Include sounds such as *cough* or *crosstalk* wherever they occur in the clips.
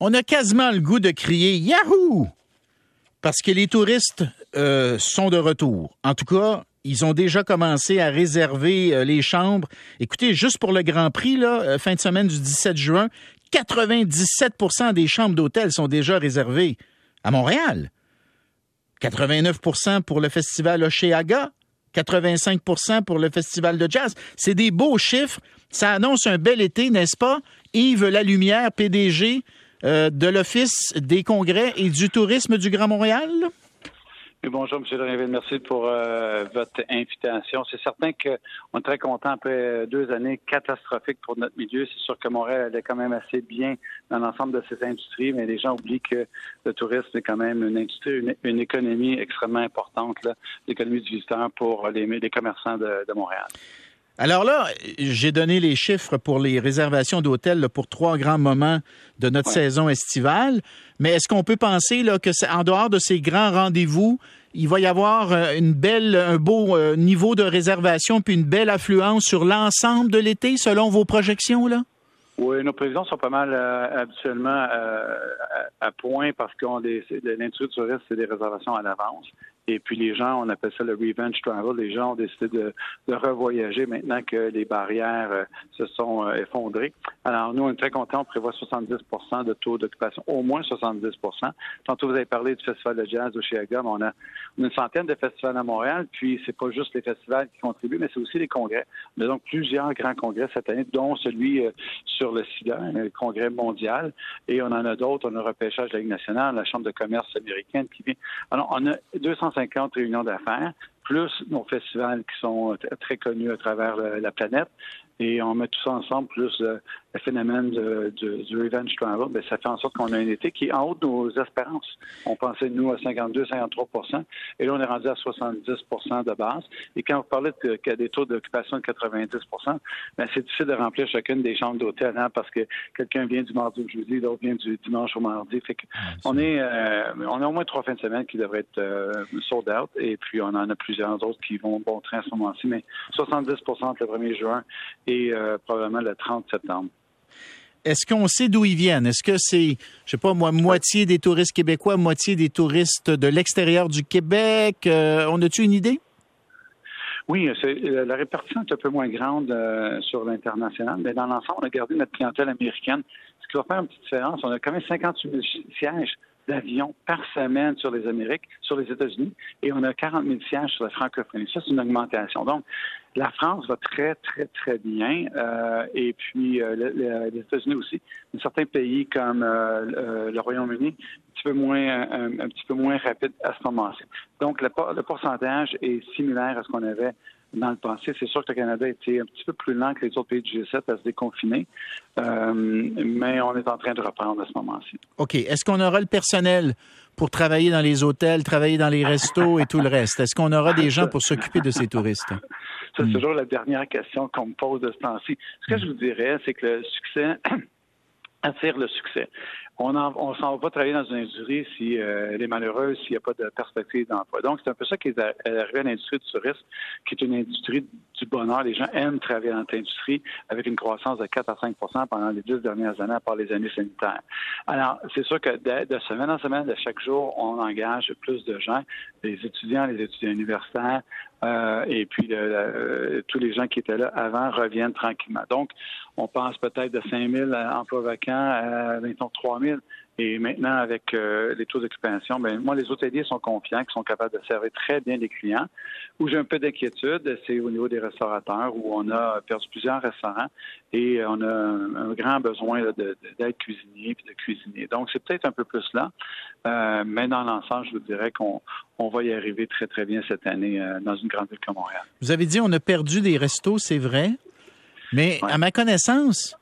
On a quasiment le goût de crier Yahoo! Parce que les touristes euh, sont de retour. En tout cas, ils ont déjà commencé à réserver euh, les chambres. Écoutez, juste pour le Grand Prix, euh, fin de semaine du 17 juin, 97% des chambres d'hôtel sont déjà réservées à Montréal. 89% pour le festival Oceaga. 85% pour le festival de jazz. C'est des beaux chiffres. Ça annonce un bel été, n'est-ce pas? Yves Lalumière, PDG euh, de l'Office des congrès et du tourisme du Grand Montréal? bonjour, M. Drinville. Merci pour euh, votre invitation. C'est certain qu'on est très content après deux années catastrophiques pour notre milieu. C'est sûr que Montréal est quand même assez bien dans l'ensemble de ces industries, mais les gens oublient que le tourisme est quand même une industrie, une, économie extrêmement importante, l'économie du visiteur pour les commerçants de Montréal. Alors là, j'ai donné les chiffres pour les réservations d'hôtels pour trois grands moments de notre saison estivale. Mais est-ce qu'on peut penser là, que en dehors de ces grands rendez-vous, il va y avoir euh, une belle, un beau euh, niveau de réservation puis une belle affluence sur l'ensemble de l'été selon vos projections là? Oui, nos prévisions sont pas mal euh, habituellement à, point parce qu'on l'industrie du tourisme, c'est des réservations à l'avance. Et puis les gens, on appelle ça le revenge travel. Les gens ont décidé de, de revoyager maintenant que les barrières euh, se sont euh, effondrées. Alors nous, on est très contents. On prévoit 70% de taux d'occupation, au moins 70% Tantôt, vous avez parlé du Festival de jazz au Chicago. On a une centaine de festivals à Montréal. Puis c'est pas juste les festivals qui contribuent, mais c'est aussi les congrès. On a donc plusieurs grands congrès cette année, dont celui euh, sur le SIDA, le congrès mondial. Et on en a d'autres. On a le repêchage de la Ligue nationale, la Chambre de commerce américaine qui vient. Alors, on a 250 50 réunions d'affaires, plus nos festivals qui sont très connus à travers la planète. Et on met tout ça ensemble, plus le, phénomène de, du revenge travel, bien, ça fait en sorte qu'on a un été qui est en haut de nos espérances. On pensait, nous, à 52, 53% et là, on est rendu à 70% de base. Et quand vous parlez de, des taux d'occupation de 90 bien, c'est difficile de remplir chacune des chambres d'hôtel hein, parce que quelqu'un vient du mardi au jeudi, l'autre vient du dimanche au mardi. Fait que on, est, euh, on a au moins trois fins de semaine qui devraient être euh, sold out et puis on en a plusieurs autres qui vont bon train à ce moment-ci, mais 70 le 1er juin et euh, probablement le 30 septembre. Est-ce qu'on sait d'où ils viennent? Est-ce que c'est, je sais pas moi, moitié des touristes québécois, moitié des touristes de l'extérieur du Québec? Euh, on a-tu une idée? Oui, euh, la répartition est un peu moins grande sur l'international, mais dans l'ensemble, on a gardé notre clientèle américaine. Ce qui faire une petite différence, on a quand même 58 000 sièges d'avions par semaine sur les Amériques, sur les États-Unis, et on a 40 000 sièges sur la francophonie. Ça, c'est une augmentation. Donc, la France va très, très, très bien. Euh, et puis, euh, les États-Unis aussi. certains pays comme euh, le Royaume-Uni, un petit peu moins, un, petit peu moins rapide à ce moment-ci. Donc, le pourcentage est similaire à ce qu'on avait dans le passé. C'est sûr que le Canada était un petit peu plus lent que les autres pays du G7 à se déconfiner, euh, mais on est en train de reprendre à ce moment-ci. OK. Est-ce qu'on aura le personnel pour travailler dans les hôtels, travailler dans les restos et tout le reste? Est-ce qu'on aura des gens pour s'occuper de ces touristes? C'est hmm. toujours la dernière question qu'on me pose de ce temps-ci. Ce que je vous dirais, c'est que le succès attire le succès on ne s'en va pas travailler dans une industrie si euh, elle est malheureuse, s'il n'y a pas de perspective d'emploi. Donc, c'est un peu ça qui est arrivé à l'industrie du tourisme, qui est une industrie du bonheur. Les gens aiment travailler dans cette industrie avec une croissance de 4 à 5% pendant les dix dernières années, à part les années sanitaires. Alors, c'est sûr que de, semaine en semaine, de chaque jour, on engage plus de gens, les étudiants, les étudiants universitaires, euh, et puis tous les gens qui étaient là avant reviennent tranquillement. Donc, on pense peut-être de 5 000 emplois vacants à, mettons, 3 000. Et maintenant, avec euh, les taux d'occupation, ben moi, les hôteliers sont confiants, qu'ils sont capables de servir très bien les clients. Où j'ai un peu d'inquiétude, c'est au niveau des restaurateurs, où on a perdu plusieurs restaurants et on a un, grand besoin d'être cuisinier puis de cuisiner. Donc, c'est peut-être un peu plus là, euh, mais dans l'ensemble, je vous dirais qu'on va y arriver très, très bien cette année euh, dans une grande ville comme Montréal. Vous avez dit on a perdu des restos, c'est vrai, mais à ma connaissance,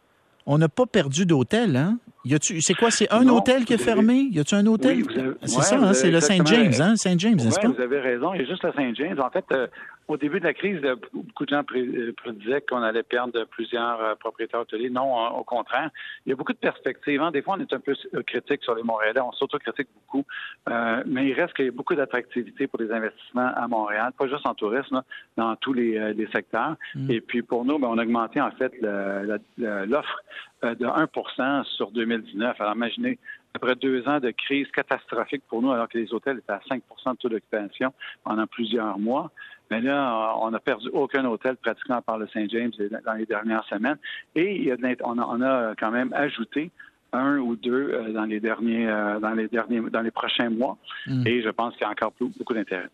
on n'a pas perdu d'hôtel, hein? C'est quoi? C'est un hôtel qui est fermé? Y a-tu un hôtel? c'est ça, hein? c'est le Saint James, hein? Saint James, n'est-ce pas? Vous avez raison. Il y a juste le Saint James. En fait, euh, au début de la crise, beaucoup de gens euh, prédisaient qu'on allait perdre plusieurs euh, propriétaires hôteliers. Non, au contraire. Il y a beaucoup de perspectives. Hein. Des fois, on est un peu critique sur les Montréalais. On s'auto-critique beaucoup. mais il reste qu'il y a beaucoup d'attractivité pour les investissements à Montréal, pas juste en tourisme, dans tous les, secteurs. Mm. Et puis, pour nous, ben, on a augmenté, en fait, l'offre de 1 sur 2019. Alors imaginez, après deux ans de crise catastrophique pour nous, alors que les hôtels étaient à 5% de taux d'occupation pendant plusieurs mois, mais là, on n'a perdu aucun hôtel pratiquement par le Saint James dans les dernières semaines. Et on, a, quand même ajouté un ou deux euh, dans les derniers, euh, dans les derniers, dans les prochains mois. Hmm. Et je pense qu'il y a encore beaucoup d'intérêt.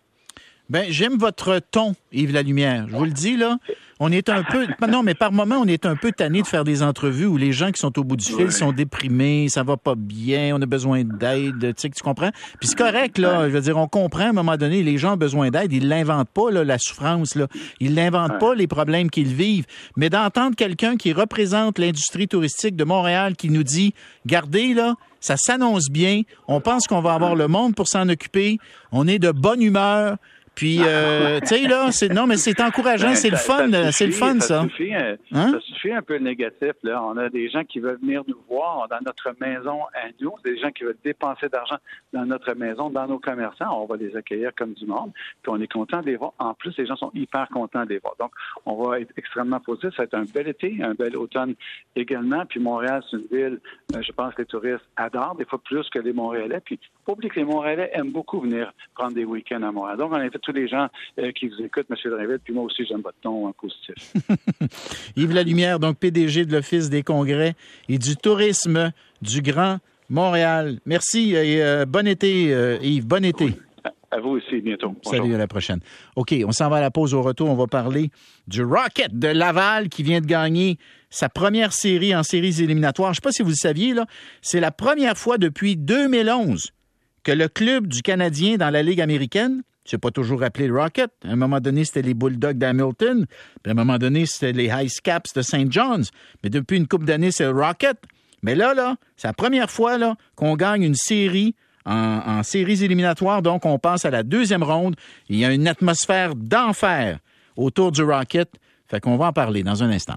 Ben, j'aime votre ton, Yves Lalumière. Je vous le dis, là. On est un peu. *laughs* Non, mais par moment, on est un peu tanné de faire des entrevues où les gens qui sont au bout du fil sont déprimés, ça va pas bien, on a besoin d'aide. Tu sais, tu comprends? Puis c'est correct, là. Je veux dire, on comprend à un moment donné, les gens ont besoin d'aide. Ils l'inventent pas, là, la souffrance, là. Ils l'inventent pas, les problèmes qu'ils vivent. Mais d'entendre quelqu'un qui représente l'industrie touristique de Montréal qui nous dit, gardez, là, ça s'annonce bien. On pense qu'on va avoir le monde pour s'en occuper. On est de bonne humeur. Puis, euh, tu sais, là, c'est, non, mais c'est encourageant, ben, c'est le fun, c'est le fun, ça. Suffit, euh, hein? Ça suffit un peu négatif, là. On a des gens qui veulent venir nous voir dans notre maison à nous, des gens qui veulent dépenser d'argent dans notre maison, dans nos commerçants. On va les accueillir comme du monde, puis on est content de les voir. En plus, les gens sont hyper contents de les voir. Donc, on va être extrêmement positif. Ça va être un bel été, un bel automne également. Puis Montréal, c'est une ville, euh, je pense que les touristes adorent, des fois plus que les Montréalais. Puis, que les Montréalais aiment beaucoup venir prendre des week-ends à Montréal. Donc, on fait tous les gens euh, qui vous écoutent, M. Dreville, puis moi aussi, j'aime votre ton hein, positif. *laughs* Yves Lalumière, donc PDG de l'Office des congrès et du tourisme du Grand Montréal. Merci et euh, bon été, euh, Yves. Bon été. À vous aussi, bientôt. Salut, à la prochaine. OK, on s'en va à la pause au retour. On va parler du Rocket de Laval qui vient de gagner sa première série en séries éliminatoires. Je ne sais pas si vous le saviez, là, c'est la première fois depuis 2011 que le club du Canadien dans la Ligue américaine c'est pas toujours appelé le Rocket. À un moment donné, c'était les Bulldogs d'Hamilton. Puis à un moment donné, c'était les Ice Caps de St. John's. Mais depuis une couple d'années, c'est le Rocket. Mais là, là, c'est la première fois là, qu'on gagne une série en, en, séries éliminatoires. Donc, on passe à la deuxième ronde. Il y a une atmosphère d'enfer autour du Rocket. Fait qu'on va en parler dans un instant.